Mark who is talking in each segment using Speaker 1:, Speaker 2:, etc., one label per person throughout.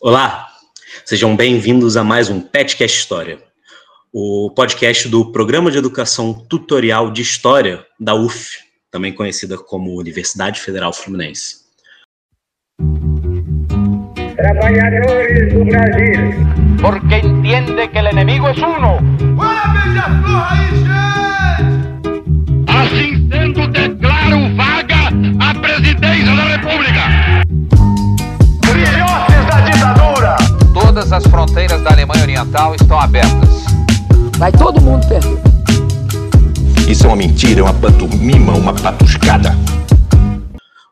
Speaker 1: Olá, sejam bem-vindos a mais um Petcast História, o podcast do Programa de Educação Tutorial de História da UF, também conhecida como Universidade Federal Fluminense.
Speaker 2: Trabalhadores do Brasil.
Speaker 3: Porque entende que o inimigo é uno.
Speaker 4: Assim sendo, declaro vaga a presidência da República.
Speaker 3: As fronteiras da Alemanha Oriental estão abertas.
Speaker 5: Vai todo mundo perder.
Speaker 6: Isso é uma mentira, é uma pantomima, uma patuscada.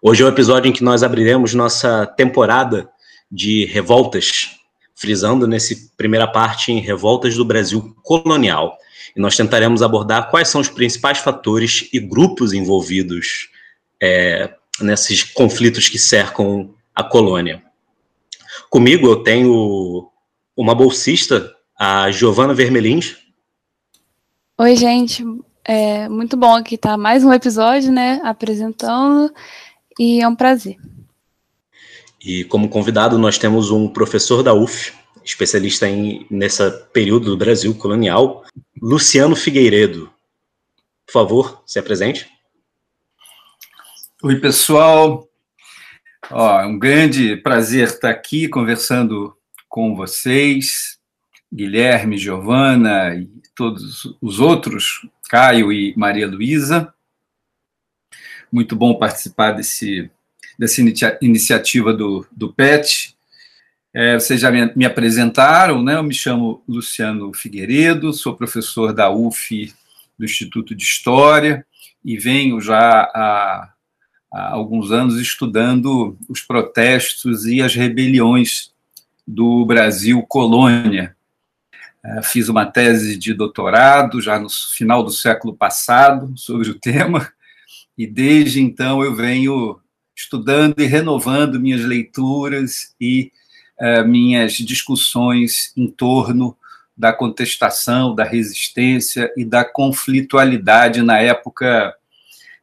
Speaker 1: Hoje é o episódio em que nós abriremos nossa temporada de revoltas, frisando nessa primeira parte em revoltas do Brasil colonial. E nós tentaremos abordar quais são os principais fatores e grupos envolvidos é, nesses conflitos que cercam a colônia. Comigo eu tenho uma bolsista, a Giovana Vermelins.
Speaker 7: Oi, gente. É muito bom aqui estar mais um episódio, né? Apresentando. E é um prazer.
Speaker 1: E como convidado, nós temos um professor da UF, especialista em nessa período do Brasil colonial, Luciano Figueiredo. Por favor, se apresente.
Speaker 8: Oi, pessoal. Ó, é um grande prazer estar aqui conversando com vocês, Guilherme, Giovana e todos os outros, Caio e Maria Luísa. Muito bom participar desse, dessa inicia iniciativa do, do PET. É, vocês já me, me, apresentaram, né? Eu me chamo Luciano Figueiredo, sou professor da UF do Instituto de História e venho já há, há alguns anos estudando os protestos e as rebeliões do Brasil colônia. É, fiz uma tese de doutorado já no final do século passado sobre o tema e desde então eu venho estudando e renovando minhas leituras e uh, minhas discussões em torno da contestação, da resistência e da conflitualidade na época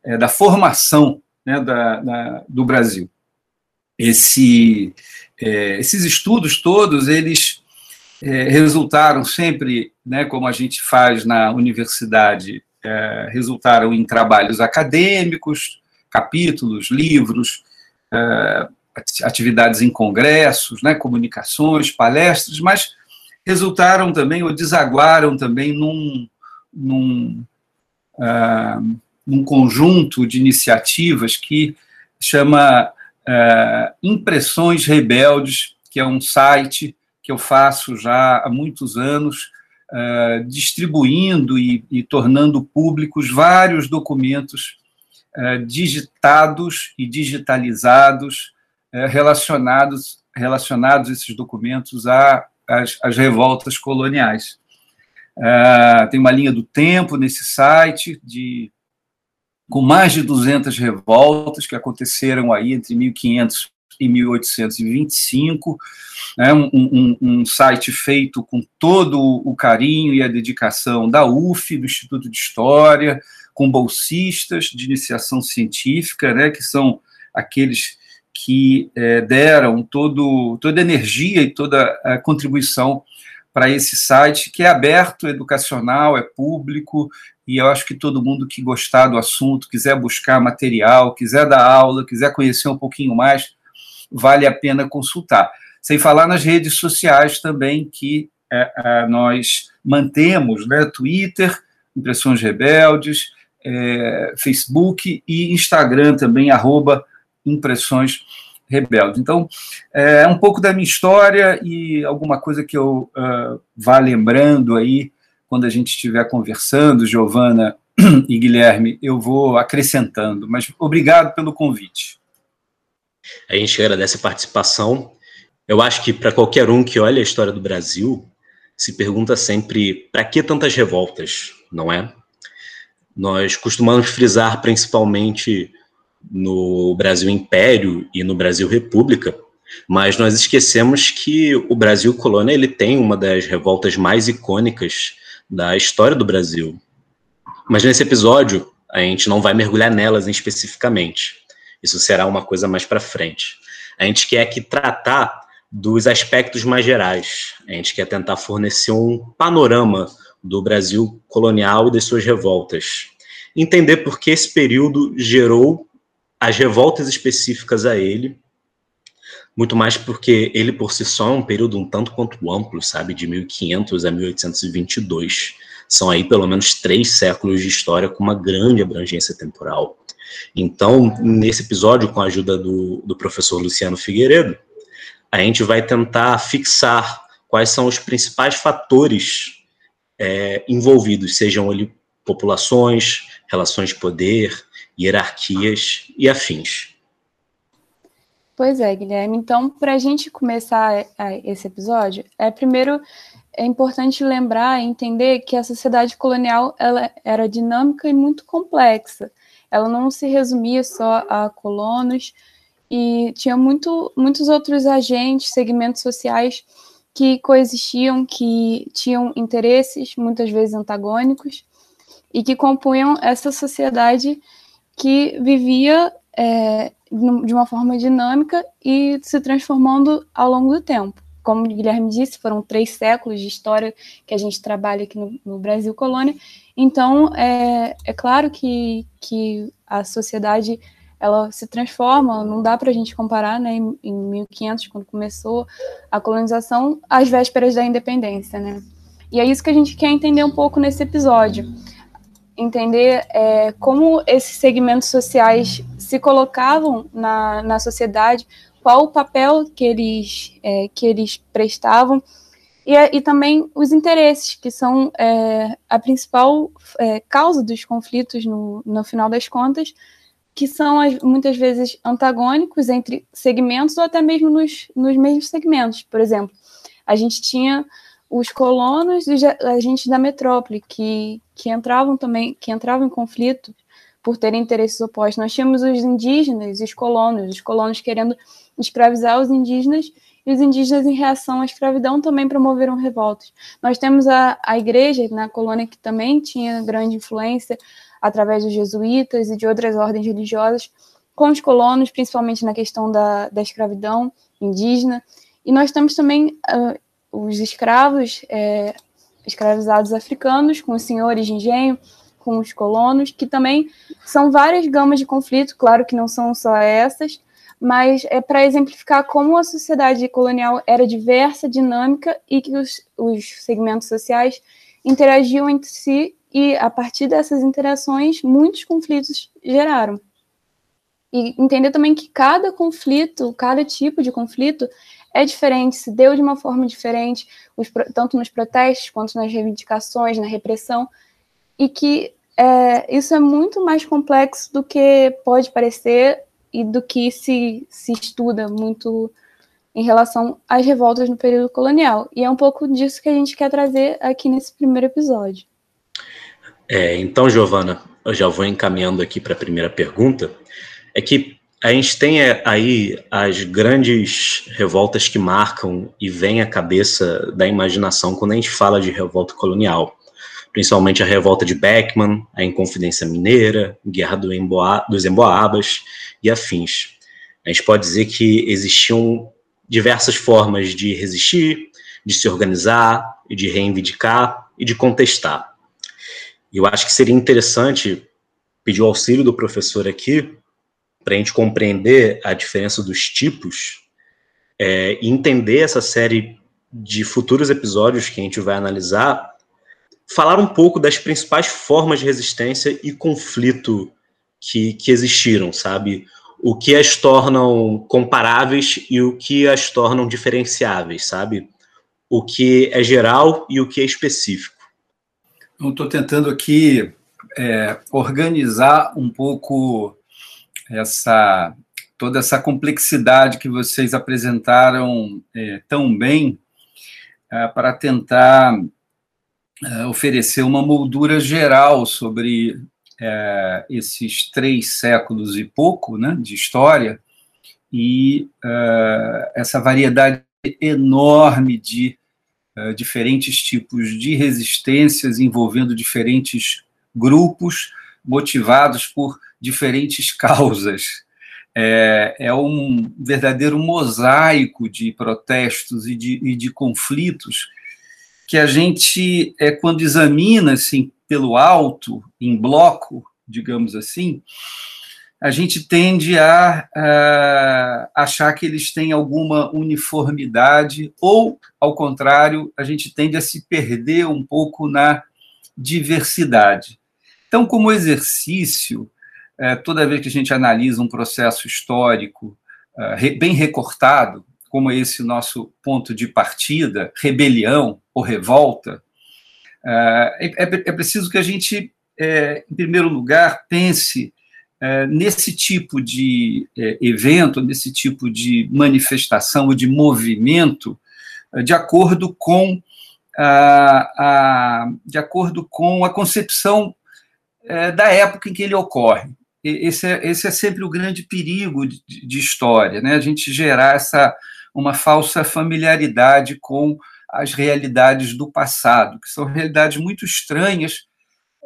Speaker 8: uh, da formação né, da, da, do Brasil. Esse, uh, esses estudos todos, eles resultaram sempre, né, como a gente faz na universidade, resultaram em trabalhos acadêmicos, capítulos, livros, atividades em congressos, né, comunicações, palestras, mas resultaram também ou desaguaram também num, num, uh, num conjunto de iniciativas que chama uh, Impressões Rebeldes, que é um site que eu faço já há muitos anos, uh, distribuindo e, e tornando públicos vários documentos digitados e digitalizados relacionados relacionados esses documentos às, revoltas coloniais. tem uma linha do tempo nesse site de com mais de 200 revoltas que aconteceram aí entre 1500 e 1825, né, um, um, um, site feito com todo o carinho e a dedicação da UF, do Instituto de História, com bolsistas de iniciação científica, né, que são aqueles que é, deram todo, toda a energia e toda a contribuição para esse site, que é aberto, educacional, é público, e eu acho que todo mundo que gostar do assunto, quiser buscar material, quiser dar aula, quiser conhecer um pouquinho mais, vale a pena consultar. Sem falar nas redes sociais também, que é, é, nós mantemos, né, Twitter, Impressões Rebeldes, é, Facebook e Instagram também, arroba Impressões Rebeldes. Então, é um pouco da minha história e alguma coisa que eu uh, vá lembrando aí, quando a gente estiver conversando, Giovana e Guilherme, eu vou acrescentando. Mas obrigado pelo convite.
Speaker 1: A gente agradece a participação. Eu acho que para qualquer um que olha a história do Brasil, se pergunta sempre para que tantas revoltas, não é? Nós costumamos frisar principalmente no Brasil Império e no Brasil República, mas nós esquecemos que o Brasil Colônia ele tem uma das revoltas mais icônicas da história do Brasil. Mas nesse episódio a gente não vai mergulhar nelas especificamente. Isso será uma coisa mais para frente. A gente quer aqui tratar dos aspectos mais gerais. A gente quer tentar fornecer um panorama do Brasil colonial e das suas revoltas. Entender por que esse período gerou as revoltas específicas a ele, muito mais porque ele por si só é um período um tanto quanto amplo, sabe, de 1500 a 1822. São aí pelo menos três séculos de história com uma grande abrangência temporal. Então, nesse episódio, com a ajuda do, do professor Luciano Figueiredo, a gente vai tentar fixar quais são os principais fatores é, envolvidos, sejam ali populações, relações de poder, hierarquias e afins.
Speaker 7: Pois é, Guilherme. Então, para a gente começar esse episódio, é primeiro é importante lembrar e entender que a sociedade colonial ela era dinâmica e muito complexa. Ela não se resumia só a colonos e tinha muito, muitos outros agentes, segmentos sociais que coexistiam, que tinham interesses, muitas vezes antagônicos, e que compunham essa sociedade que vivia é, de uma forma dinâmica e se transformando ao longo do tempo. Como o Guilherme disse, foram três séculos de história que a gente trabalha aqui no, no Brasil colônia. Então, é, é claro que, que a sociedade ela se transforma, não dá para a gente comparar, né, em, em 1500, quando começou a colonização, às vésperas da independência, né. E é isso que a gente quer entender um pouco nesse episódio, entender é, como esses segmentos sociais se colocavam na, na sociedade, qual o papel que eles, é, que eles prestavam, e, e, também os interesses, que são é, a principal é, causa dos conflitos no, no final das contas, que são muitas vezes antagônicos entre segmentos ou até mesmo nos, nos mesmos segmentos. Por exemplo, a gente tinha os colonos e os agentes da metrópole que, que entravam também, que entravam em conflito por terem interesses opostos. Nós tínhamos os indígenas, os colonos, os colonos querendo escravizar os indígenas e os indígenas, em reação à escravidão, também promoveram revoltas. Nós temos a, a igreja na colônia que também tinha grande influência, através dos jesuítas e de outras ordens religiosas, com os colonos, principalmente na questão da, da escravidão indígena. E nós temos também uh, os escravos, é, escravizados africanos, com os senhores de engenho, com os colonos, que também são várias gamas de conflito, claro que não são só essas, mas é para exemplificar como a sociedade colonial era diversa, dinâmica e que os, os segmentos sociais interagiam entre si e a partir dessas interações, muitos conflitos geraram. E entender também que cada conflito, cada tipo de conflito é diferente, se deu de uma forma diferente, os, tanto nos protestos quanto nas reivindicações, na repressão, e que é, isso é muito mais complexo do que pode parecer e do que se, se estuda muito em relação às revoltas no período colonial. E é um pouco disso que a gente quer trazer aqui nesse primeiro episódio.
Speaker 1: É, então, Giovana, eu já vou encaminhando aqui para a primeira pergunta. É que a gente tem é, aí as grandes revoltas que marcam e vêm à cabeça da imaginação quando a gente fala de revolta colonial. Principalmente a revolta de Beckman, a Inconfidência Mineira, Guerra do Emboa, dos Emboabas e afins. A gente pode dizer que existiam diversas formas de resistir, de se organizar, de reivindicar e de contestar. Eu acho que seria interessante pedir o auxílio do professor aqui para a gente compreender a diferença dos tipos é, e entender essa série de futuros episódios que a gente vai analisar, falar um pouco das principais formas de resistência e conflito que, que existiram, sabe? O que as tornam comparáveis e o que as tornam diferenciáveis, sabe? O que é geral e o que é específico.
Speaker 8: Estou tentando aqui é, organizar um pouco essa toda essa complexidade que vocês apresentaram é, tão bem é, para tentar é, oferecer uma moldura geral sobre é, esses três séculos e pouco né, de história e é, essa variedade enorme de eh, diferentes tipos de resistências envolvendo diferentes grupos motivados por diferentes causas. é, é um verdadeiro mosaico de protestos e de, e de conflitos que a gente, é, quando examina assim, pelo alto, em bloco, digamos assim, a gente tende a, a, achar que eles têm alguma uniformidade, ou, ao contrário, a gente tende a se perder um pouco na diversidade. Então, como exercício, é, toda vez que a gente analisa um processo histórico é, bem recortado, como esse nosso ponto de partida, rebelião ou revolta, é, é, é preciso que a gente, é, em primeiro lugar, pense é, nesse tipo de é, evento, nesse tipo de manifestação ou de movimento, é, de acordo com a, a, de acordo com a concepção da época em que ele ocorre. Esse é, esse é sempre o grande perigo de, de história, né? A gente gerar essa uma falsa familiaridade com as realidades do passado, que são realidades muito estranhas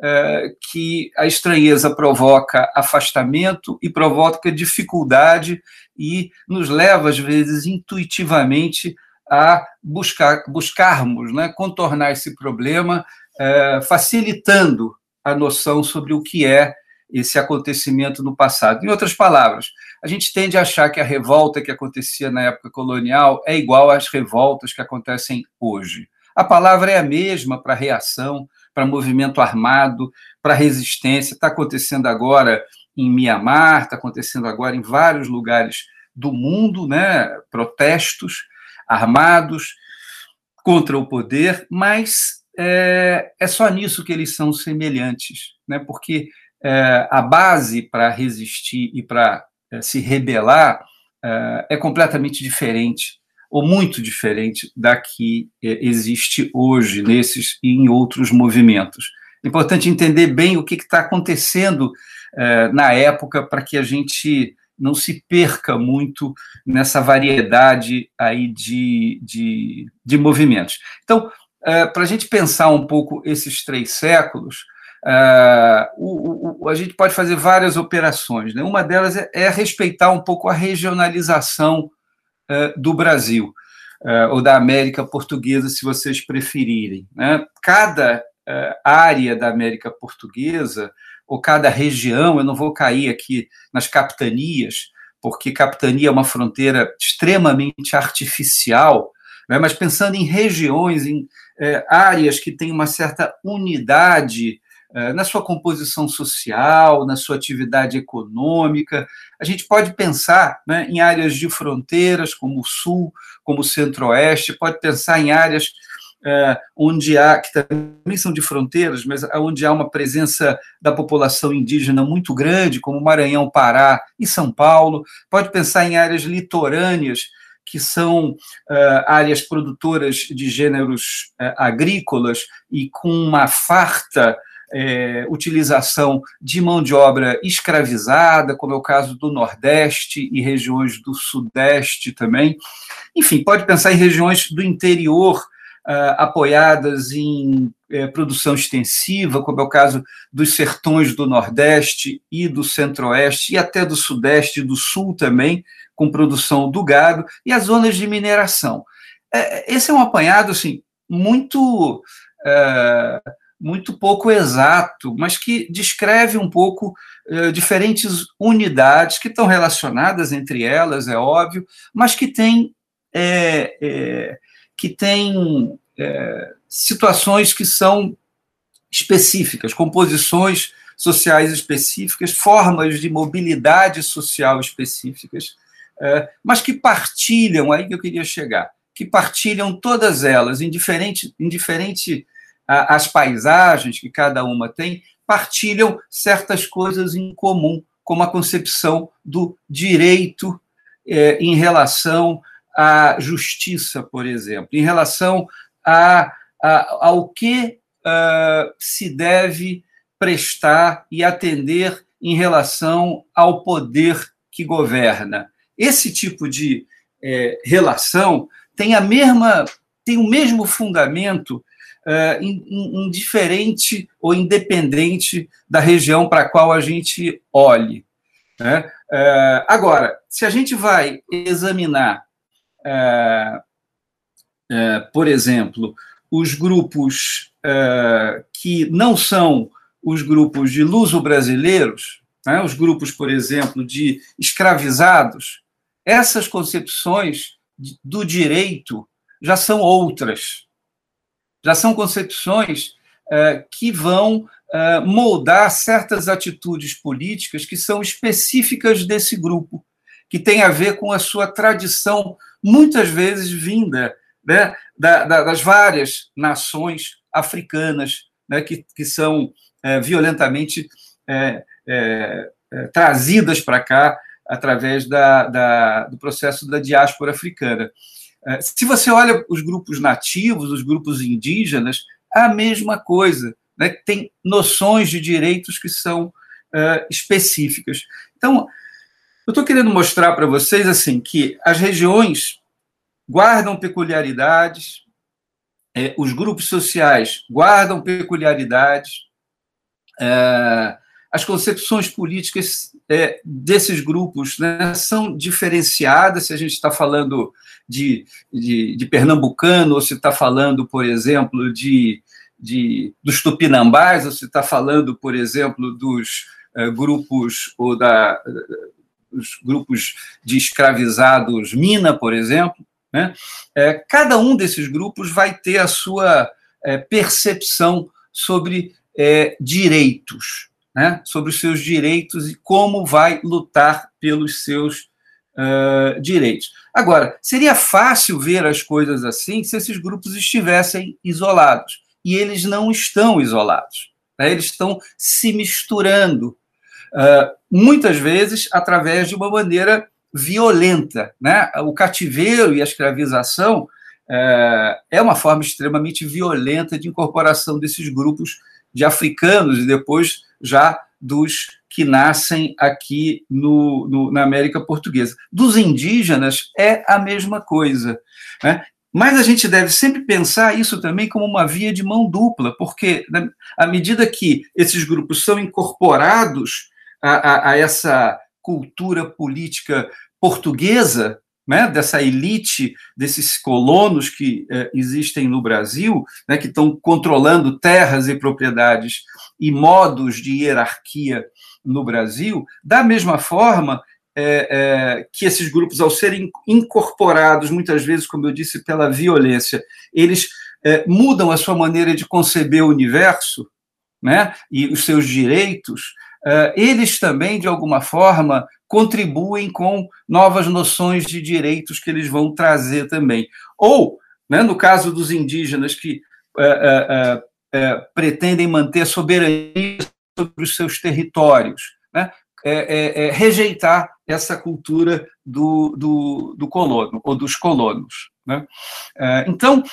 Speaker 8: é, que a estranheza provoca afastamento e provoca dificuldade e nos leva, às vezes, intuitivamente a buscar, buscarmos né, contornar esse problema, é, facilitando a noção sobre o que é esse acontecimento no passado. Em outras palavras, a gente tende a achar que a revolta que acontecia na época colonial é igual às revoltas que acontecem hoje. A palavra é a mesma para reação, para movimento armado, para resistência. Está acontecendo agora em Mianmar, está acontecendo agora em vários lugares do mundo, né? protestos armados contra o poder, mas é, é só nisso que eles são semelhantes, né? porque é, a base para resistir e para é, se rebelar é, é completamente diferente ou muito diferente da que é, existe hoje nesses e em outros movimentos. É importante entender bem o que está acontecendo na época para que a gente não se perca muito nessa variedade aí de, de, de movimentos. Então, para a gente pensar um pouco esses três séculos, Uh, o, o, a gente pode fazer várias operações. Né? Uma delas é, é respeitar um pouco a regionalização uh, do Brasil, uh, ou da América Portuguesa, se vocês preferirem. Né? Cada área da América Portuguesa, ou cada região, eu não vou cair aqui nas capitanias, porque capitania é uma fronteira extremamente artificial, né? mas pensando em regiões, em áreas que têm uma certa unidade eh, na sua composição social, na sua atividade econômica. A gente pode pensar né, em áreas de fronteiras, como o Sul, como o Centro-Oeste, pode pensar em áreas uh, onde há, que também são de fronteiras, mas onde há uma presença da população indígena muito grande, como Maranhão, Pará e São Paulo. Pode pensar em áreas litorâneas, que são uh, áreas produtoras de gêneros uh, agrícolas e com uma farta é, utilização de mão de obra escravizada, como é o caso do Nordeste e regiões do Sudeste também. Enfim, pode pensar em regiões do interior uh, apoiadas em uh, produção extensiva, como é o caso dos sertões do Nordeste e do Centro-Oeste, e até do Sudeste e do Sul também, com produção do gado, e as zonas de mineração. Uh, esse é um apanhado assim, muito muito pouco exato, mas que descreve um pouco uh, diferentes unidades que estão relacionadas entre elas, é óbvio, mas que têm é, é, que tem, é, situações que são específicas, composições sociais específicas, formas de mobilidade social específicas, mas que partilham, aí que eu queria chegar, que partilham todas elas em diferente, em diferente as paisagens que cada uma tem, partilham certas coisas em comum, como a concepção do direito é, em relação à justiça, por exemplo, em relação a, a ao que uh, se deve prestar e atender em relação ao poder que governa. Esse tipo de é, relação tem a mesma tem o mesmo fundamento uh, indiferente ou independente da região para a qual a gente olhe. Né? Uh, agora, se a gente vai examinar, uh, uh, por exemplo, os grupos que não são os grupos de luso-brasileiros, né, os grupos, por exemplo, de escravizados, essas concepções do direito já são outras. Já são concepções que vão uh, moldar certas atitudes políticas que são específicas desse grupo, que tem a ver com a sua tradição, muitas vezes vinda né, da, da, das várias nações africanas né, que, que são é, violentamente é, é, é trazidas para cá através da, do processo da diáspora africana. É, se você olha os grupos nativos, os grupos indígenas, a mesma coisa né, tem noções de direitos que são uh, específicas. Então, eu estou querendo mostrar para vocês assim que as regiões guardam peculiaridades, é, os grupos sociais guardam peculiaridades, é, as concepções políticas é, desses grupos né, são diferenciadas, se a gente está falando de, de, de, pernambucano, ou se está falando, por exemplo, de de, dos tupinambás, você está falando, por exemplo, dos uh, grupos ou da, os grupos de escravizados Mina, por exemplo, né? É, cada um desses grupos vai ter a sua é, percepção sobre é, direitos, né? sobre os seus direitos e como vai lutar pelos seus uh, direitos. Agora, seria fácil ver as coisas assim se esses grupos estivessem isolados e eles não estão isolados. Né? Eles estão se misturando, uh, muitas vezes através de uma maneira violenta. Né? O cativeiro e a escravização é uma forma extremamente violenta de incorporação desses grupos de africanos e depois já dos que nascem aqui no, no, na América Portuguesa. Dos indígenas é a mesma coisa. Né? Mas a gente deve sempre pensar isso também como uma via de mão dupla, porque né, à medida que esses grupos são incorporados a, a, a essa cultura política portuguesa, né, dessa elite, desses colonos que eh, existem no Brasil, né, que estão controlando terras e propriedades e modos de hierarquia no Brasil, da mesma forma, é, é, que esses grupos, ao serem incorporados, muitas vezes, como eu disse, pela violência, eles é, mudam a sua maneira de conceber o universo né, e os seus direitos, é, eles também, de alguma forma, contribuem com novas noções de direitos que eles vão trazer também. Ou, né, no caso dos indígenas que é, é, pretendem manter soberania sobre os seus territórios, né, é, é, é, rejeitar essa cultura do, do, do, colono, ou dos colonos. Né? É, então,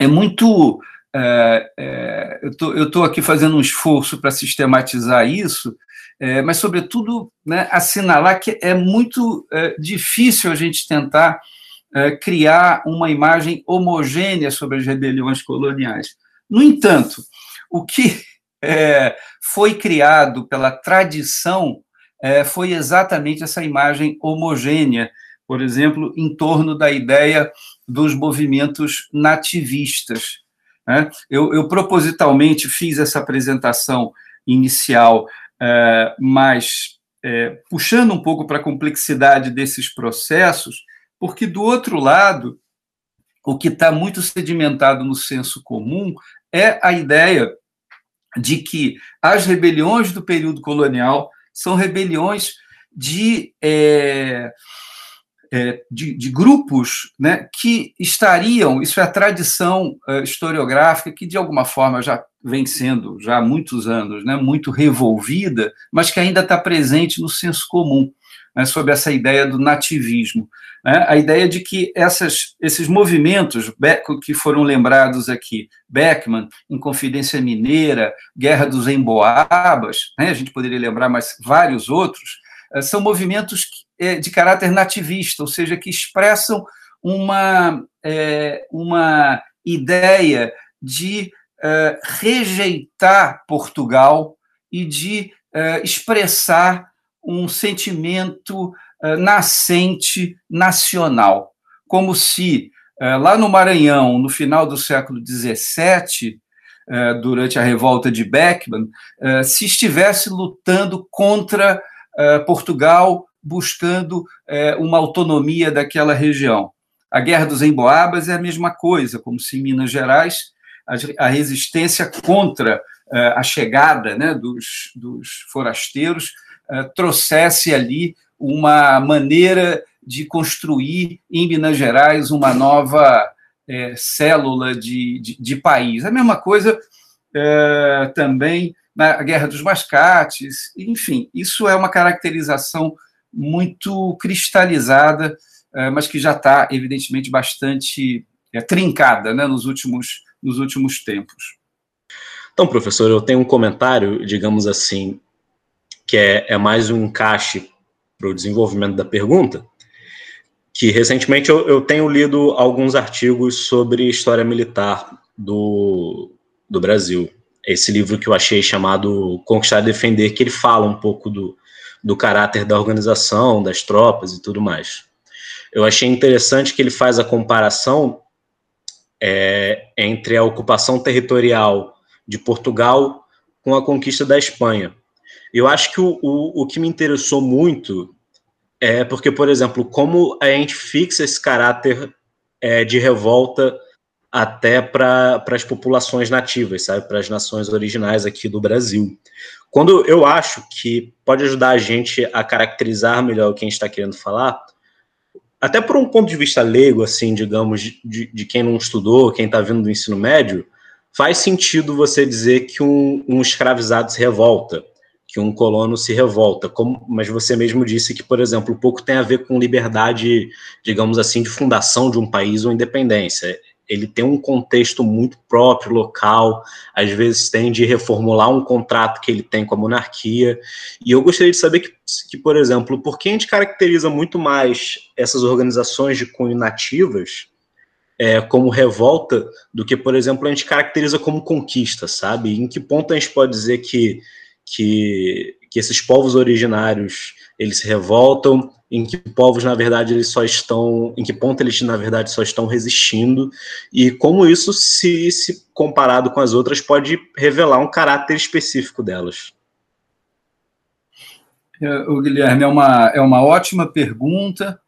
Speaker 8: é muito. É, é, eu estou aqui fazendo um esforço para sistematizar isso, mas, sobretudo, né, assinalar que é muito difícil a gente tentar criar uma imagem homogênea sobre as rebeliões coloniais. No entanto, o que é, foi criado pela tradição é, foi exatamente essa imagem homogênea, por exemplo, em torno da ideia dos movimentos nativistas. Né? Eu, eu, propositalmente fiz essa apresentação inicial, é, mas é, puxando um pouco para a complexidade desses processos, porque, do outro lado, o que está muito sedimentado no senso comum é a ideia de que as rebeliões do período colonial são rebeliões de, é, é, de, de, grupos né, que estariam, isso é a tradição uh, historiográfica que de alguma forma já vem sendo, já há muitos anos, né, muito revolvida, mas que ainda está presente no senso comum, né, sobre essa ideia do nativismo. Né, a ideia de que essas, esses movimentos que foram lembrados aqui, Beckman, Inconfidência Mineira, Guerra dos Emboabas, né, a gente poderia lembrar mais vários outros, eh, são movimentos eh, de caráter nativista, ou seja, que expressam uma, é, uma ideia de é, rejeitar Portugal e de é, expressar um sentimento nascente nacional, como se lá no Maranhão, no final do século XVII, durante a revolta de Beckman, se estivesse lutando contra Portugal, buscando uma autonomia daquela região. A Guerra dos Emboabas é a mesma coisa, como se em Minas Gerais a resistência contra a chegada né, dos, dos forasteiros eh, trouxesse ali uma maneira de construir em Minas Gerais uma nova é, célula de, de, de, país. A mesma coisa é, também na Guerra dos Mascates, enfim, isso é uma caracterização muito cristalizada, é, mas que já está, evidentemente, bastante trincada né, nos, últimos, nos últimos tempos.
Speaker 1: Então, professor, eu tenho um comentário, digamos assim, que é, é mais um encaixe para o desenvolvimento da pergunta, que recentemente eu, eu, tenho lido alguns artigos sobre história militar do, do Brasil. Esse livro que eu achei chamado Conquistar e Defender, que ele fala um pouco do, do caráter da organização, das tropas e tudo mais. Eu achei interessante que ele faz a comparação é, entre a ocupação territorial de Portugal com a conquista da Espanha. Eu acho que o, o, o que me interessou muito é porque, por exemplo, como a gente fixa esse caráter é, de revolta até para as populações nativas, sabe, para as nações originais aqui do Brasil. Quando eu acho que pode ajudar a gente a caracterizar melhor o que a gente está querendo falar, até por um ponto de vista leigo, assim, digamos, de, de quem não estudou, quem está vindo do ensino médio, faz sentido você dizer que um, um escravizado se revolta que um colono se revolta, como, mas você mesmo disse que, por exemplo, pouco tem a ver com liberdade, digamos assim, de fundação de um país ou independência. Ele tem um contexto muito próprio, local, às vezes tem de reformular um contrato que ele tem com a monarquia. E eu gostaria de saber que, que por exemplo, por que a gente caracteriza muito mais essas organizações de cunho nativas é, como revolta do que, por exemplo, a gente caracteriza como conquista, sabe? Em que ponto a gente pode dizer que que, que esses povos originários eles se revoltam, em que povos na verdade eles só estão, em que ponto eles na verdade só estão resistindo e como isso se, se comparado com as outras pode revelar um caráter específico delas.
Speaker 8: É, o Guilherme é uma é uma ótima pergunta,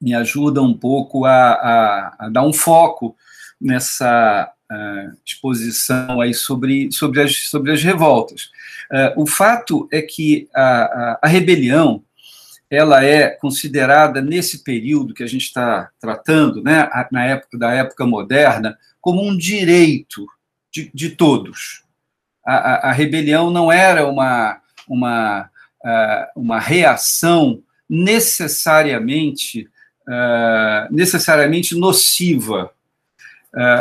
Speaker 8: me ajuda um pouco a, a, a dar um foco nessa uh, exposição aí sobre, sobre, as, sobre as revoltas. Uh, o fato é que a, a, a, rebelião ela é considerada nesse período que a gente está tratando, né, na época da época moderna, como um direito de, de todos. A, a, rebelião não era uma, uma, uh, uma reação necessariamente uh, necessariamente nociva,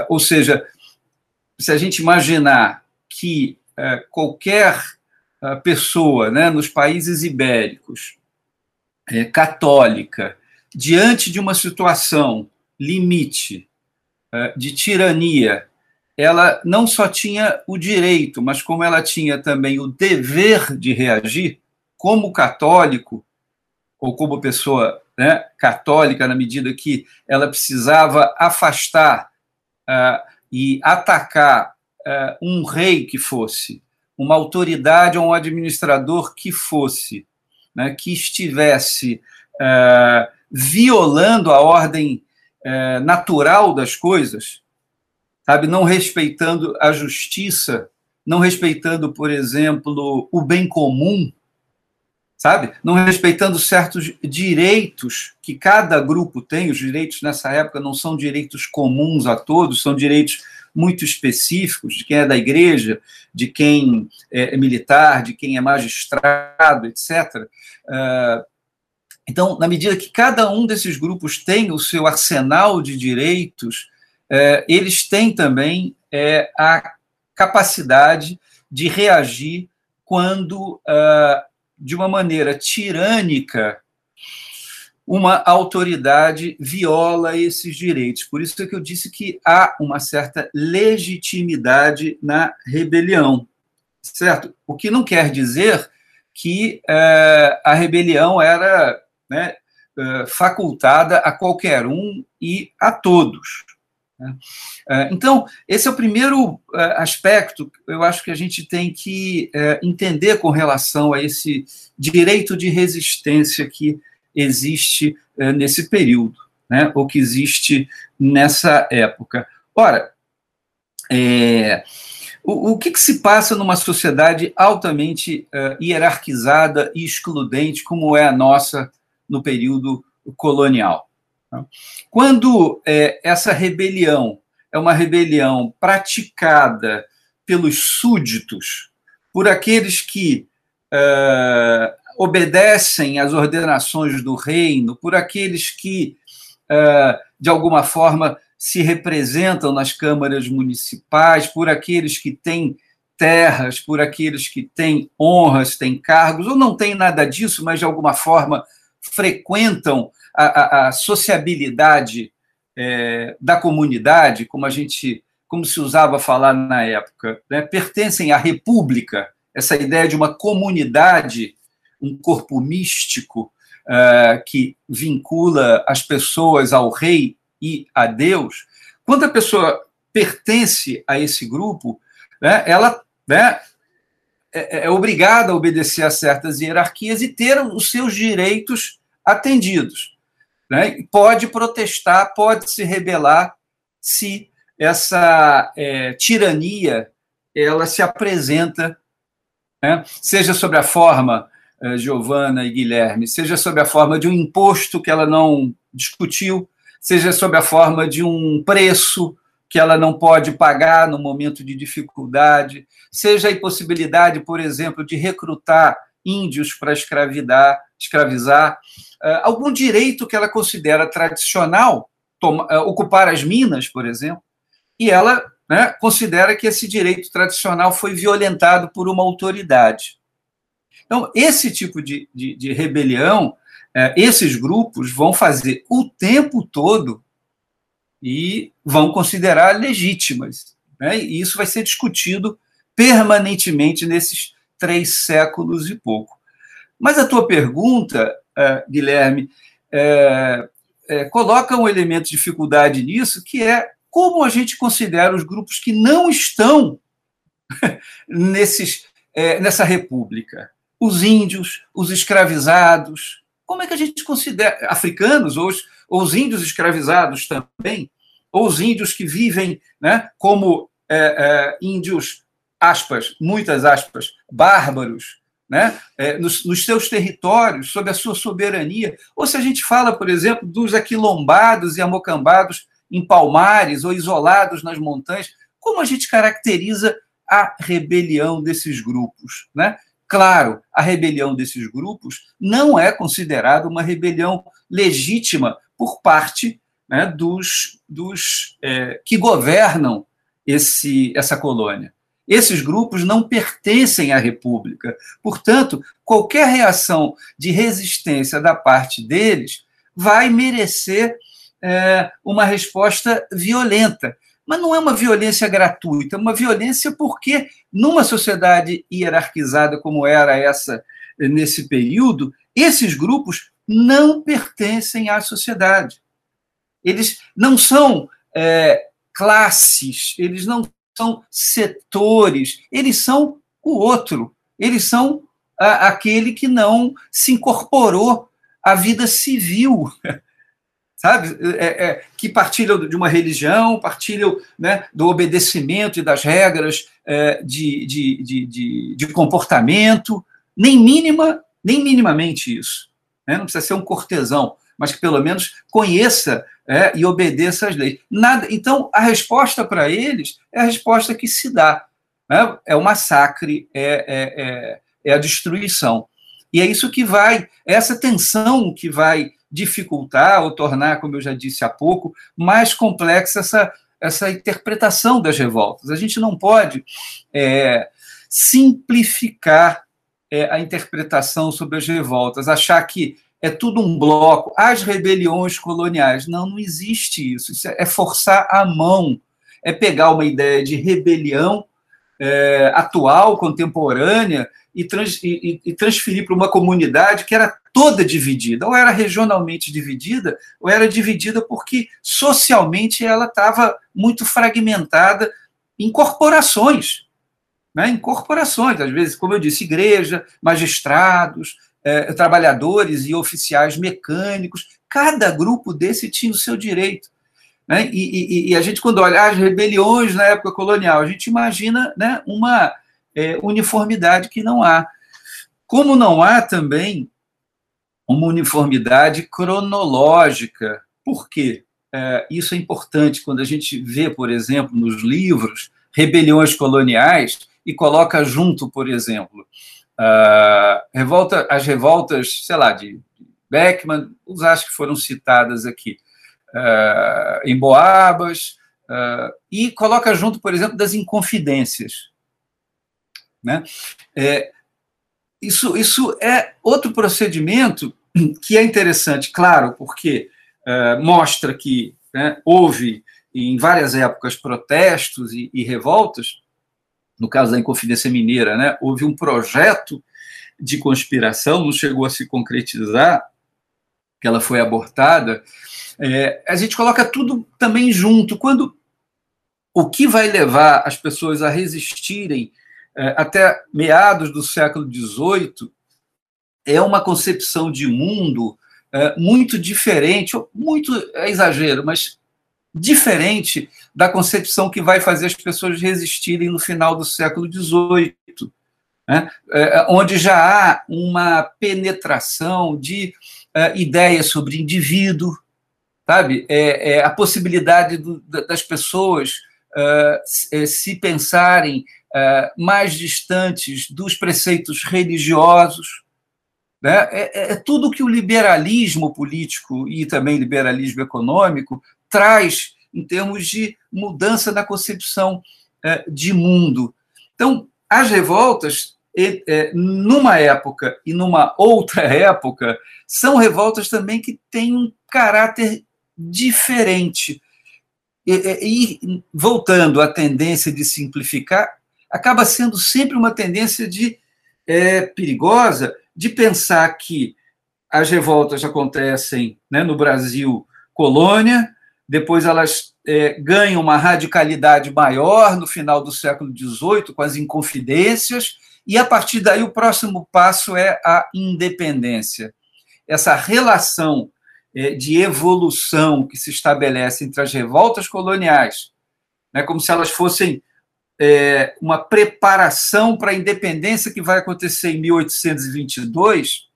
Speaker 8: ou seja, se a gente imaginar que qualquer pessoa né, nos países ibéricos, é, católica, diante de uma situação limite é, de tirania, ela não só tinha o direito, mas como ela tinha também o dever de reagir, como católico, ou como pessoa né, católica, na medida que ela precisava afastar uh, e atacar uh, um rei que fosse, uma autoridade ou um administrador que fosse, né, que estivesse uh, violando a ordem uh, natural das coisas, sabe, não respeitando a justiça, não respeitando, por exemplo, o bem comum, sabe? Não respeitando certos direitos que cada grupo tem. Os direitos nessa época não são direitos comuns a todos, são direitos muito específicos de quem é da igreja, de quem é militar, de quem é magistrado, etc. Ah, então, na medida que cada um desses grupos tem o seu arsenal de direitos, é, eles têm também é, a capacidade de reagir quando ah, de uma maneira tirânica, uma autoridade viola esses direitos. Por isso é que eu disse que há uma certa legitimidade na rebelião, certo? O que não quer dizer que é, a rebelião era né, é, facultada a qualquer um e a todos. Né? É, então, esse é o primeiro aspecto eu acho que a gente tem que entender com relação a esse direito de resistência que existe nesse período, né, ou que existe nessa época. Ora, é, o, o que, que, se passa numa sociedade altamente uh, hierarquizada e excludente, como é a nossa no período colonial? Quando é, essa rebelião é uma rebelião praticada pelos súditos, por aqueles que uh, obedecem às ordenações do reino, por aqueles que, uh, de alguma forma, se representam nas câmaras municipais, por aqueles que têm terras, por aqueles que têm honras, têm cargos, ou não têm nada disso, mas de alguma forma frequentam a, a, a sociabilidade é, da comunidade, como a gente, como se usava falar na época, né? pertencem à república, essa ideia de uma comunidade, um corpo místico uh, que vincula as pessoas ao rei e a Deus, quando a pessoa pertence a esse grupo, né, ela né, é, é, é obrigada a obedecer a certas hierarquias e ter os seus direitos atendidos. Né? Pode protestar, pode se rebelar se essa é, tirania ela se apresenta, né? seja sobre a forma, Giovana e Guilherme, seja sobre a forma de um imposto que ela não discutiu, seja sob a forma de um preço que ela não pode pagar no momento de dificuldade, seja a impossibilidade, por exemplo, de recrutar índios para escravidar, escravizar, uh, algum direito que ela considera tradicional, uh, ocupar as minas, por exemplo, e ela né, considera que esse direito tradicional foi violentado por uma autoridade. Então, esse tipo de, de, de rebelião é, esses grupos vão fazer o tempo todo e vão considerar legítimas. Né? E isso vai ser discutido permanentemente nesses três séculos e pouco. Mas a tua pergunta, é, Guilherme, é, é, coloca um elemento de dificuldade nisso, que é como a gente considera os grupos que não estão nesses, é, nessa república. Os índios, os escravizados, como é que a gente considera africanos, ou os, ou os índios escravizados também, ou os índios que vivem né, como é, é, índios, aspas, muitas aspas, bárbaros, né, é, nos, nos, seus territórios, sob a sua soberania, ou se a gente fala, por exemplo, dos aquilombados e amocambados em palmares ou isolados nas montanhas, como a gente caracteriza a rebelião desses grupos, né? Claro, a rebelião desses grupos não é considerada uma rebelião legítima por parte né, dos, dos é, que governam esse, essa colônia. Esses grupos não pertencem à República. Portanto, qualquer reação de resistência da parte deles vai merecer é, uma resposta violenta. Mas não é uma violência gratuita, é uma violência porque, numa sociedade hierarquizada como era essa nesse período, esses grupos não pertencem à sociedade. Eles não são é, classes, eles não são setores, eles são o outro, eles são a, aquele que não se incorporou à vida civil sabe? É, é, que partilham de uma religião, partilham né, do obedecimento e das regras é, de, de, de, de, comportamento, nem mínima, nem minimamente isso. Né? Não precisa ser um cortesão, mas que pelo menos conheça é, e obedeça às leis. Nada. Então, a resposta para eles é a resposta que se dá. Né? É o massacre, é, é, é, é a destruição. E é isso que vai, essa tensão que vai dificultar ou tornar, como eu já disse há pouco, mais complexa essa, essa interpretação das revoltas. A gente não pode é, simplificar é, a interpretação sobre as revoltas, achar que é tudo um bloco, as rebeliões coloniais. Não, não existe isso. Isso é forçar a mão, é pegar uma ideia de rebelião é, atual, contemporânea, e, trans, e, e transferir para uma comunidade que era toda dividida, ou era regionalmente dividida, ou era dividida porque socialmente ela estava muito fragmentada em corporações. Né, em corporações, às vezes, como eu disse, igreja, magistrados, é, trabalhadores e oficiais mecânicos, cada grupo desse tinha o seu direito. Né? E, e, e, a gente, quando olha as rebeliões na época colonial, a gente imagina né, uma é, uniformidade que não há. Como não há também uma uniformidade cronológica. Por quê? É, isso é importante quando a gente vê, por exemplo, nos livros, rebeliões coloniais e coloca junto, por exemplo, revolta, as revoltas, sei lá, de Beckman, os acho que foram citadas aqui, uh, em Boabas, uh, e coloca junto, por exemplo, das Inconfidências. Né? É, isso, isso é outro procedimento que é interessante, claro, porque uh, mostra que né, houve em várias épocas protestos e, e, revoltas. No caso da Inconfidência Mineira, né, houve um projeto de conspiração, não chegou a se concretizar, que ela foi abortada. É, a gente coloca tudo também junto. Quando o que vai levar as pessoas a resistirem é, até meados do século XVIII é uma concepção de mundo é, muito diferente, muito é exagero, mas diferente da concepção que vai fazer as pessoas resistirem no final do século XVIII, né? É, onde já há uma penetração de é, ideias sobre indivíduo, sabe? É, é a possibilidade do, das pessoas é, se pensarem mais distantes dos preceitos religiosos, né? É, é, tudo que o liberalismo político e também liberalismo econômico traz em termos de mudança na concepção é, de mundo. Então, as revoltas, é, numa época e numa outra época, são revoltas também que têm um caráter diferente. E, e voltando à tendência de simplificar, acaba sendo sempre uma tendência de é, perigosa de pensar que as revoltas acontecem né, no Brasil colônia, depois elas é, ganham uma radicalidade maior no final do século XVIII, com as inconfidências, e a partir daí o próximo passo é a independência. Essa relação é, de evolução que se estabelece entre as revoltas coloniais, né, como se elas fossem é, uma preparação para a independência que vai acontecer em 1822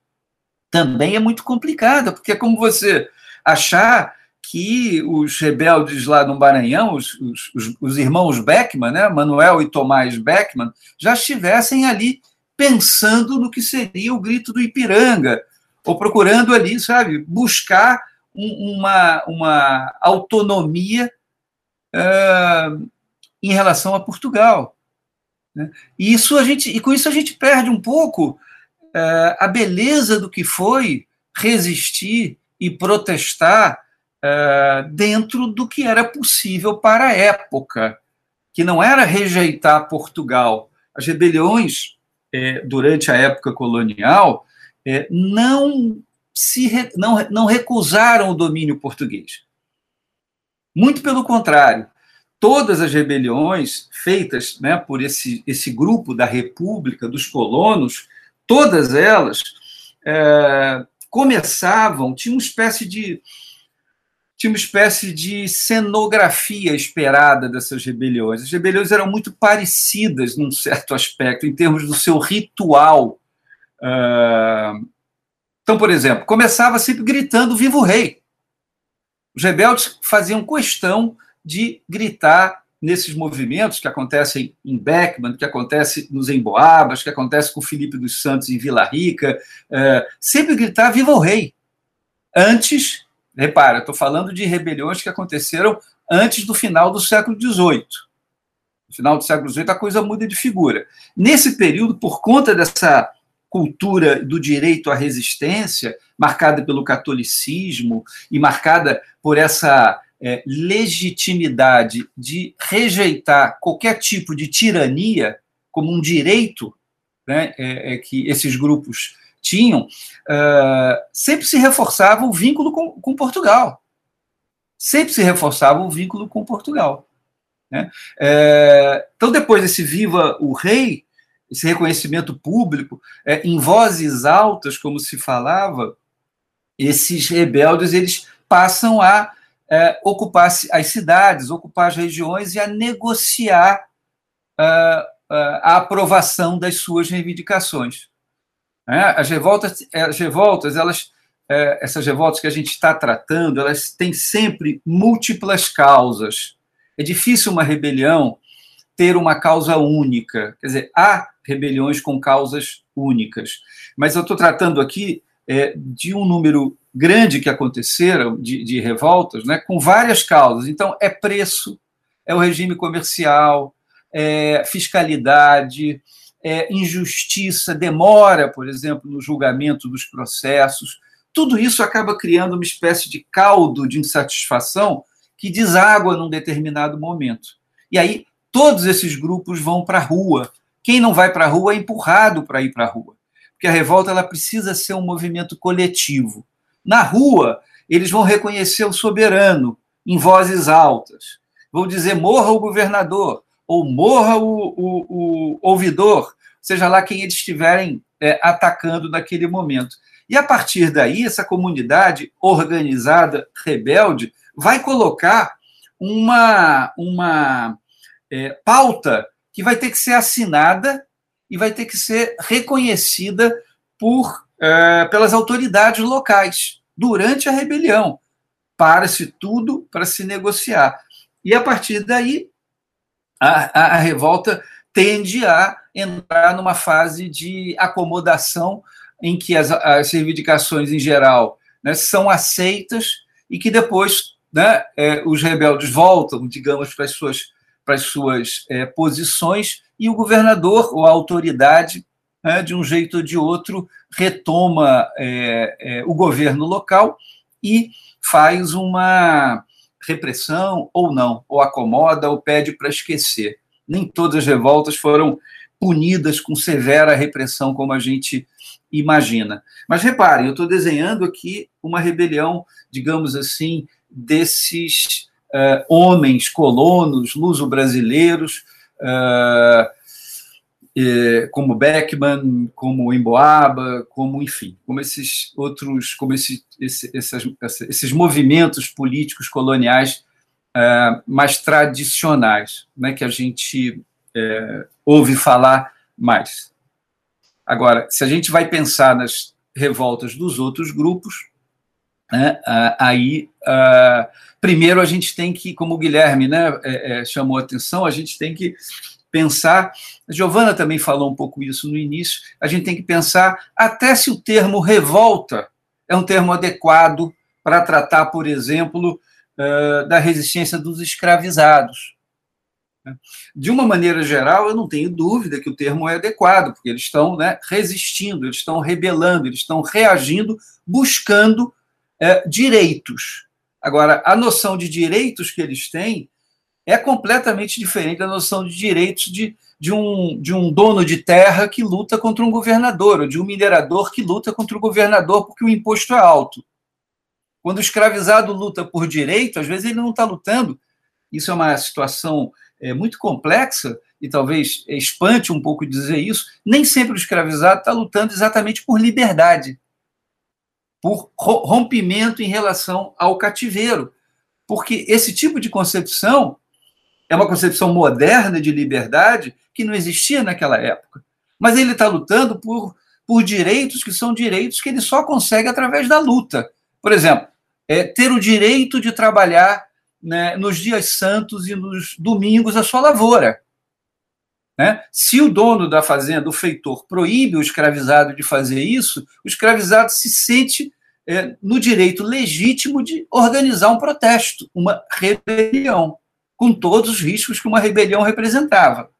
Speaker 8: também é muito complicada, porque é como você achar que os rebeldes lá no Maranhão, os, os, os irmãos Beckman, né, Manuel e Tomás Beckman, já estivessem ali pensando no que seria o grito do Ipiranga, ou procurando ali, sabe, buscar um, uma, uma autonomia uh, em relação a Portugal. Né? E, isso a gente, e com isso a gente perde um pouco é, a beleza do que foi resistir e protestar é, dentro do que era possível para a época, que não era rejeitar Portugal. As rebeliões é, durante a época colonial não se não, não recusaram o domínio português. Muito pelo contrário, todas as rebeliões feitas né, por esse, esse grupo da República, dos colonos, todas elas é, começavam, tinha uma espécie de tinha uma espécie de cenografia esperada dessas rebeliões. As rebeliões eram muito parecidas, num certo aspecto, em termos do seu ritual. É, então, por exemplo, começava sempre gritando Viva o Rei! Os rebeldes faziam questão de gritar nesses movimentos que acontecem em Beckman, que acontece nos Emboabas, que acontece com Felipe dos Santos em Vila Rica, é, sempre gritar viva o rei. Antes, repara, estou falando de rebeliões que aconteceram antes do final do século XVIII. No final do século XVIII a coisa muda de figura. Nesse período, por conta dessa cultura do direito à resistência, marcada pelo catolicismo e marcada por essa é, legitimidade de rejeitar qualquer tipo de tirania como um direito né, é, é que esses grupos tinham, uh, sempre se reforçava o vínculo com, com, Portugal. Sempre se reforçava o vínculo com Portugal. Né? É, então, depois desse Viva o Rei, esse reconhecimento público, é, em vozes altas, como se falava, esses rebeldes eles passam a é, ocupar as cidades, ocupar as regiões e a negociar uh, uh, a aprovação das suas reivindicações. É, as revoltas, as revoltas, elas, é, essas revoltas que a gente está tratando, elas têm sempre múltiplas causas. É difícil uma rebelião ter uma causa única. Quer dizer, há rebeliões com causas únicas. Mas eu estou tratando aqui é, de um número grande que aconteceram de, de revoltas, né, com várias causas. Então, é preço, é o regime comercial, é fiscalidade, é injustiça, demora, por exemplo, no julgamento dos processos. Tudo isso acaba criando uma espécie de caldo de insatisfação que deságua num determinado momento. E aí, todos esses grupos vão para a rua. Quem não vai para a rua é empurrado para ir para a rua. Porque a revolta ela precisa ser um movimento coletivo. Na rua, eles vão reconhecer o soberano em vozes altas. Vão dizer: morra o governador, ou morra o, o, o ouvidor, seja lá quem eles estiverem é, atacando naquele momento. E a partir daí, essa comunidade organizada, rebelde, vai colocar uma, uma é, pauta que vai ter que ser assinada e vai ter que ser reconhecida por, é, pelas autoridades locais durante a rebelião. Para-se tudo para se negociar. E a partir daí, a, a, a revolta tende a entrar numa fase de acomodação em que as, as reivindicações em geral né, são aceitas e que depois né, é, os rebeldes voltam, digamos, para as suas, para as suas é, posições e o governador ou a autoridade, né, de um jeito ou de outro, retoma é, é o governo local e faz uma repressão ou não, ou acomoda ou pede para esquecer. Nem todas as revoltas foram punidas com severa repressão, como a gente imagina. Mas reparem, eu estou desenhando aqui uma rebelião, digamos assim, desses uh, homens colonos, luso-brasileiros, uh, como Beckman, como Emboaba, como, enfim, como esses outros, como esse, esse, essas, esses movimentos políticos coloniais uh, mais tradicionais, né, que a gente uh, ouve falar mais. Agora, se a gente vai pensar nas revoltas dos outros grupos, né, uh, aí, primeiro a gente tem que, como o Guilherme né, é, é, chamou a atenção, a gente tem que pensar, a Giovana também falou um pouco isso no início, a gente tem que pensar até se o termo revolta é um termo adequado para tratar, por exemplo, da resistência dos escravizados. De uma maneira geral, eu não tenho dúvida que o termo é adequado, porque eles estão né, resistindo, eles estão rebelando, eles estão reagindo, buscando é, direitos. Agora, a noção de direitos que eles têm é completamente diferente da noção de direitos de, de, um, de um dono de terra que luta contra um governador, ou de um minerador que luta contra o governador porque o imposto é alto. Quando o escravizado luta por direito, às vezes ele não está lutando. Isso é uma situação é, muito complexa, e talvez espante um pouco dizer isso. Nem sempre o escravizado está lutando exatamente por liberdade, por rompimento em relação ao cativeiro. Porque esse tipo de concepção é uma concepção moderna de liberdade que não existia naquela época. Mas ele está lutando por, por direitos que são direitos que ele só consegue através da luta. Por exemplo, é ter o direito de trabalhar né, nos dias santos e nos domingos a sua lavoura. Né? Se o dono da fazenda, o feitor, proíbe o escravizado de fazer isso, o escravizado se sente é, no direito legítimo de organizar um protesto, uma rebelião com todos os riscos que uma rebelião representava,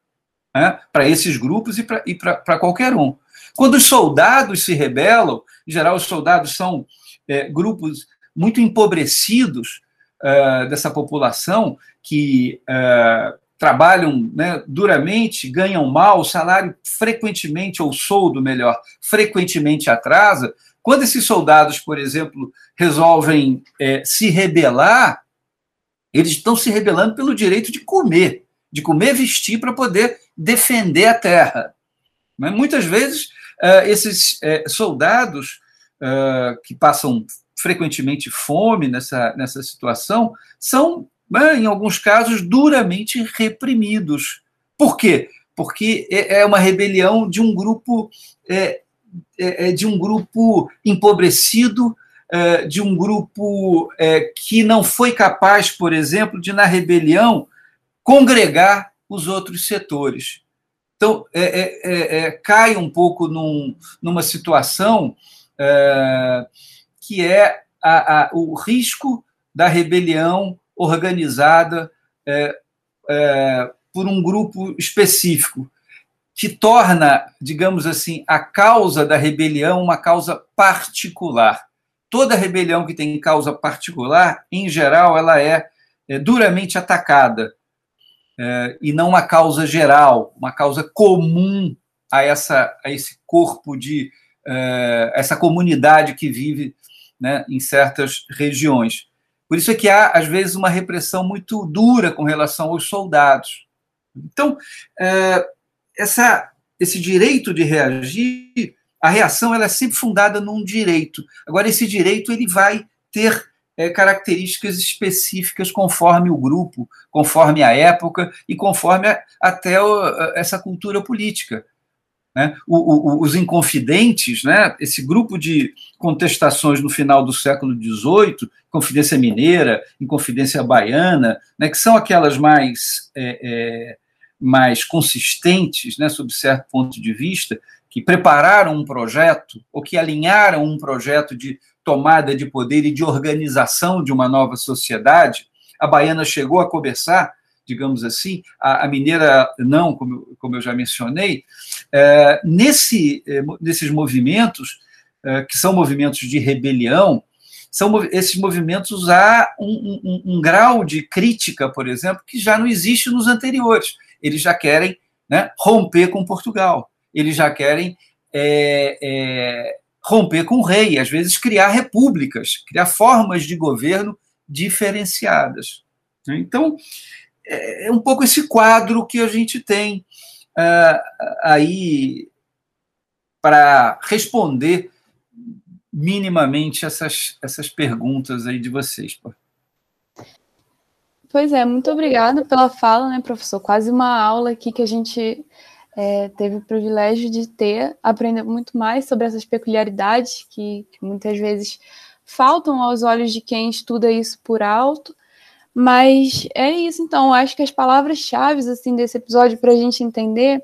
Speaker 8: né, para esses grupos e para qualquer um. Quando os soldados se rebelam, em geral, os soldados são é, grupos muito empobrecidos, uh, dessa população que uh, trabalham né, duramente, ganham mal, o salário frequentemente, ou soldo melhor, frequentemente atrasa. Quando esses soldados, por exemplo, resolvem é, se rebelar, eles estão se rebelando pelo direito de comer, de comer vestir para poder defender a terra. Mas muitas vezes, uh, esses uh, soldados uh, que passam frequentemente fome nessa, nessa situação são em alguns casos, duramente reprimidos. Por quê? Porque é, é uma rebelião de um grupo é, é, é de um grupo empobrecido, é, de um grupo é, que não foi capaz, por exemplo, de na rebelião congregar os outros setores. Então, cai um pouco num, numa situação que é a, a, o risco da rebelião organizada é, é, por um grupo específico, que torna, digamos assim, a causa da rebelião uma causa particular. Toda rebelião que tem causa particular, em geral, ela é, é duramente atacada, é, e não uma causa geral, uma causa comum a, essa, a esse corpo de. É, essa comunidade que vive né, em certas regiões. Por isso é que há, às vezes, uma repressão muito dura com relação aos soldados. Então, é, essa, esse direito de reagir, a reação ela é sempre fundada num direito. Agora, esse direito ele vai ter é, características específicas conforme o grupo, conforme a época e conforme a, até o, essa cultura política. Né? O, o, os Inconfidentes, né? esse grupo de contestações no final do século XVIII, Confidência Mineira, Inconfidência Baiana, né? que são aquelas mais, é, é, mais consistentes, né? sob certo ponto de vista, que prepararam um projeto, ou que alinharam um projeto de tomada de poder e de organização de uma nova sociedade. A Baiana chegou a começar digamos assim, a, a mineira não, como, como eu já mencionei, é, nesse, é, nesses movimentos, é, que são movimentos de rebelião, são esses movimentos há um, um, um, grau de crítica, por exemplo, que já não existe nos anteriores. Eles já querem né, romper com Portugal, eles já querem é, é, romper com o rei, às vezes criar repúblicas, criar formas de governo diferenciadas. Então, é, é um pouco esse quadro que a gente tem uh, aí para responder minimamente essas, essas perguntas aí de vocês.
Speaker 7: Pois é, muito obrigada pela fala, né, professor? Quase uma aula aqui que a gente é, teve o privilégio de ter, aprender muito mais sobre essas peculiaridades que, que muitas vezes faltam aos olhos de quem estuda isso por alto. Mas é isso, então. Acho que as palavras-chave assim, desse episódio para a gente entender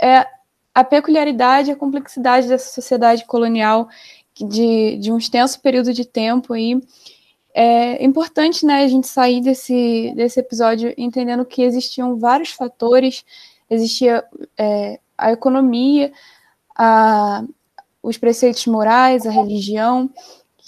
Speaker 7: é a peculiaridade, a complexidade dessa sociedade colonial de, de um extenso período de tempo aí. É importante né, a gente sair desse, desse episódio entendendo que existiam vários fatores, existia é, a economia, a, os preceitos morais, a religião,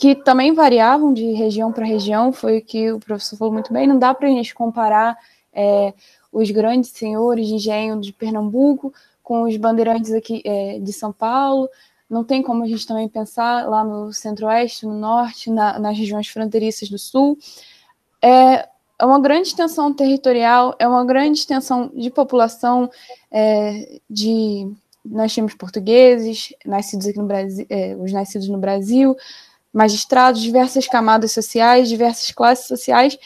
Speaker 7: que também variavam de região para região, foi o que o professor falou muito bem, não dá para a gente comparar é, os grandes senhores de engenho de Pernambuco com os bandeirantes aqui é, de São Paulo, não tem como a gente também pensar lá no centro-oeste, no norte, na, nas regiões fronteiriças do sul. É, é uma grande extensão territorial, é uma grande extensão de população, é, de nós tínhamos portugueses, nascidos aqui no Brasil, é, os nascidos no Brasil, magistrados, diversas camadas sociais, diversas classes sociais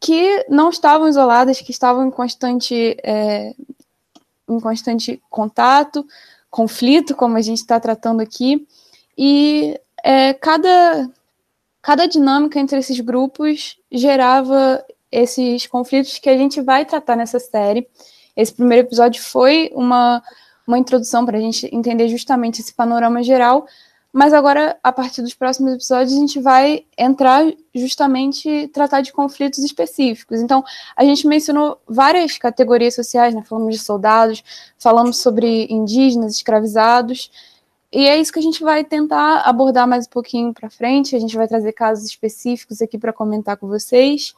Speaker 7: que não estavam isoladas, que estavam em constante, é, em constante contato, conflito, como a gente está tratando aqui, e é, cada, cada dinâmica entre esses grupos gerava esses conflitos que a gente vai tratar nessa série. Esse primeiro episódio foi uma, uma introdução para a gente entender justamente esse panorama geral, mas agora, a partir dos próximos episódios, a gente vai entrar justamente tratar de conflitos específicos. Então, a gente mencionou várias categorias sociais, né? Falamos de soldados, falamos sobre indígenas, escravizados, e é isso que a gente vai tentar abordar mais um pouquinho para frente. A gente vai trazer casos específicos aqui para comentar com vocês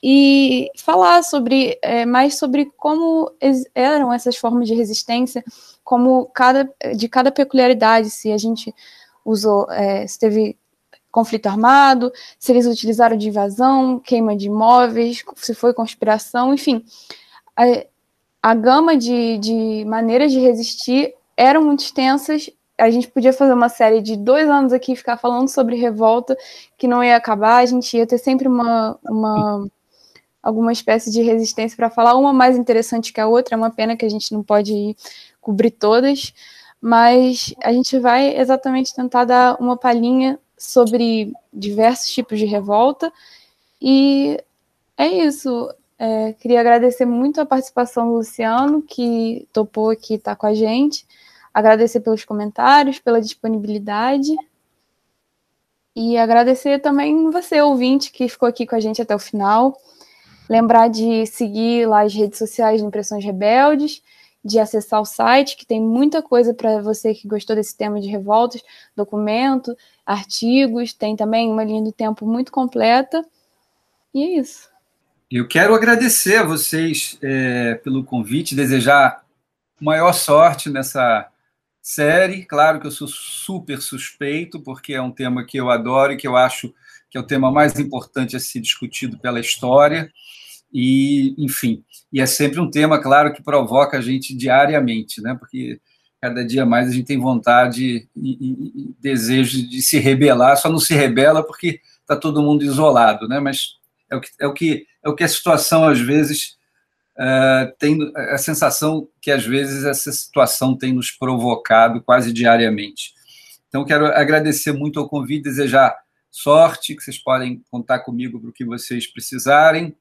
Speaker 7: e falar sobre é, mais sobre como eram essas formas de resistência, como cada de cada peculiaridade, se a gente usou, é, se teve conflito armado, se eles utilizaram de invasão, queima de imóveis, se foi conspiração, enfim, a, a gama de, de maneiras de resistir eram muito extensas. A gente podia fazer uma série de dois anos aqui ficar falando sobre revolta que não ia acabar, a gente ia ter sempre uma, uma alguma espécie de resistência para falar, uma mais interessante que a outra, é uma pena que a gente não pode cobrir todas, mas a gente vai exatamente tentar dar uma palhinha sobre diversos tipos de revolta e é isso. É, queria agradecer muito a participação do Luciano, que topou aqui estar com a gente agradecer pelos comentários, pela disponibilidade. E agradecer também você, ouvinte, que ficou aqui com a gente até o final. Lembrar de seguir lá as redes sociais de Impressões Rebeldes, de acessar o site, que tem muita coisa para você que gostou desse tema de revoltas, documento, artigos, tem também uma linha do tempo muito completa. E é isso.
Speaker 8: Eu quero agradecer a vocês é, pelo convite, desejar maior sorte nessa série. Claro que eu sou super suspeito, porque é um tema que eu adoro e que eu acho que é o tema mais importante a ser discutido pela história. E, enfim, e é sempre um tema, claro, que provoca a gente diariamente, né? Porque cada dia mais a gente tem vontade e, e, e desejo de se rebelar, só não se rebela porque está todo mundo isolado, né? Mas é o que, é o que, é o que a situação às vezes uh, tem a sensação que às vezes essa situação tem nos provocado quase diariamente. Então, quero agradecer muito ao convite, desejar sorte, que vocês podem contar comigo para o que vocês precisarem.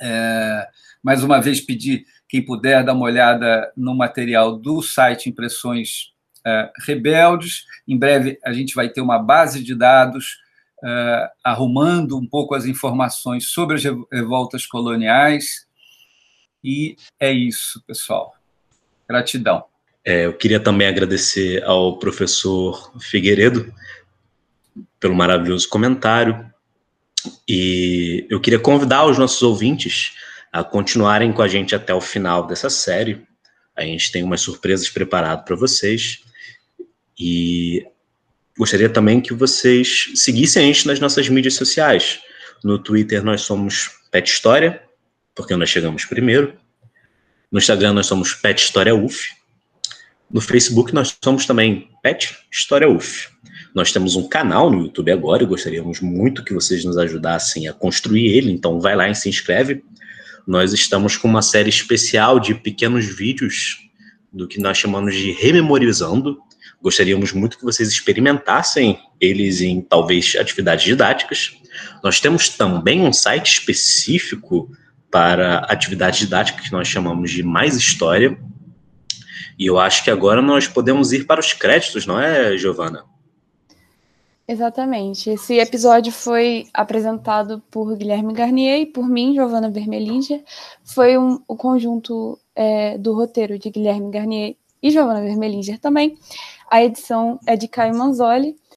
Speaker 8: É, mais uma vez, pedir quem puder dar uma olhada no material do site Impressões é, Rebeldes. Em breve, a gente vai ter uma base de dados é, arrumando um pouco as informações sobre as revoltas coloniais. E é isso, pessoal. Gratidão.
Speaker 1: É, eu queria também agradecer ao professor Figueiredo pelo maravilhoso comentário. E eu queria convidar os nossos ouvintes a continuarem com a gente até o final dessa série. A gente tem umas surpresas preparadas para vocês. E gostaria também que vocês seguissem a gente nas nossas mídias sociais. No Twitter nós somos Pet História, porque nós chegamos primeiro. No Instagram nós somos Pet História UF. No Facebook nós somos também Pet História UF. Nós temos um canal no YouTube agora e gostaríamos muito que vocês nos ajudassem a construir ele, então vai lá e se inscreve. Nós estamos com uma série especial de pequenos vídeos do que nós chamamos de Rememorizando. Gostaríamos muito que vocês experimentassem eles em talvez atividades didáticas. Nós temos também um site específico para atividade didática que nós chamamos de Mais História. E eu acho que agora nós podemos ir para os créditos, não é, Giovana?
Speaker 7: Exatamente. Esse episódio foi apresentado por Guilherme Garnier e por mim, Giovana Vermelinger. Foi um, o conjunto é, do roteiro de Guilherme Garnier e Giovana Vermelinger também. A edição é de Caio Manzoli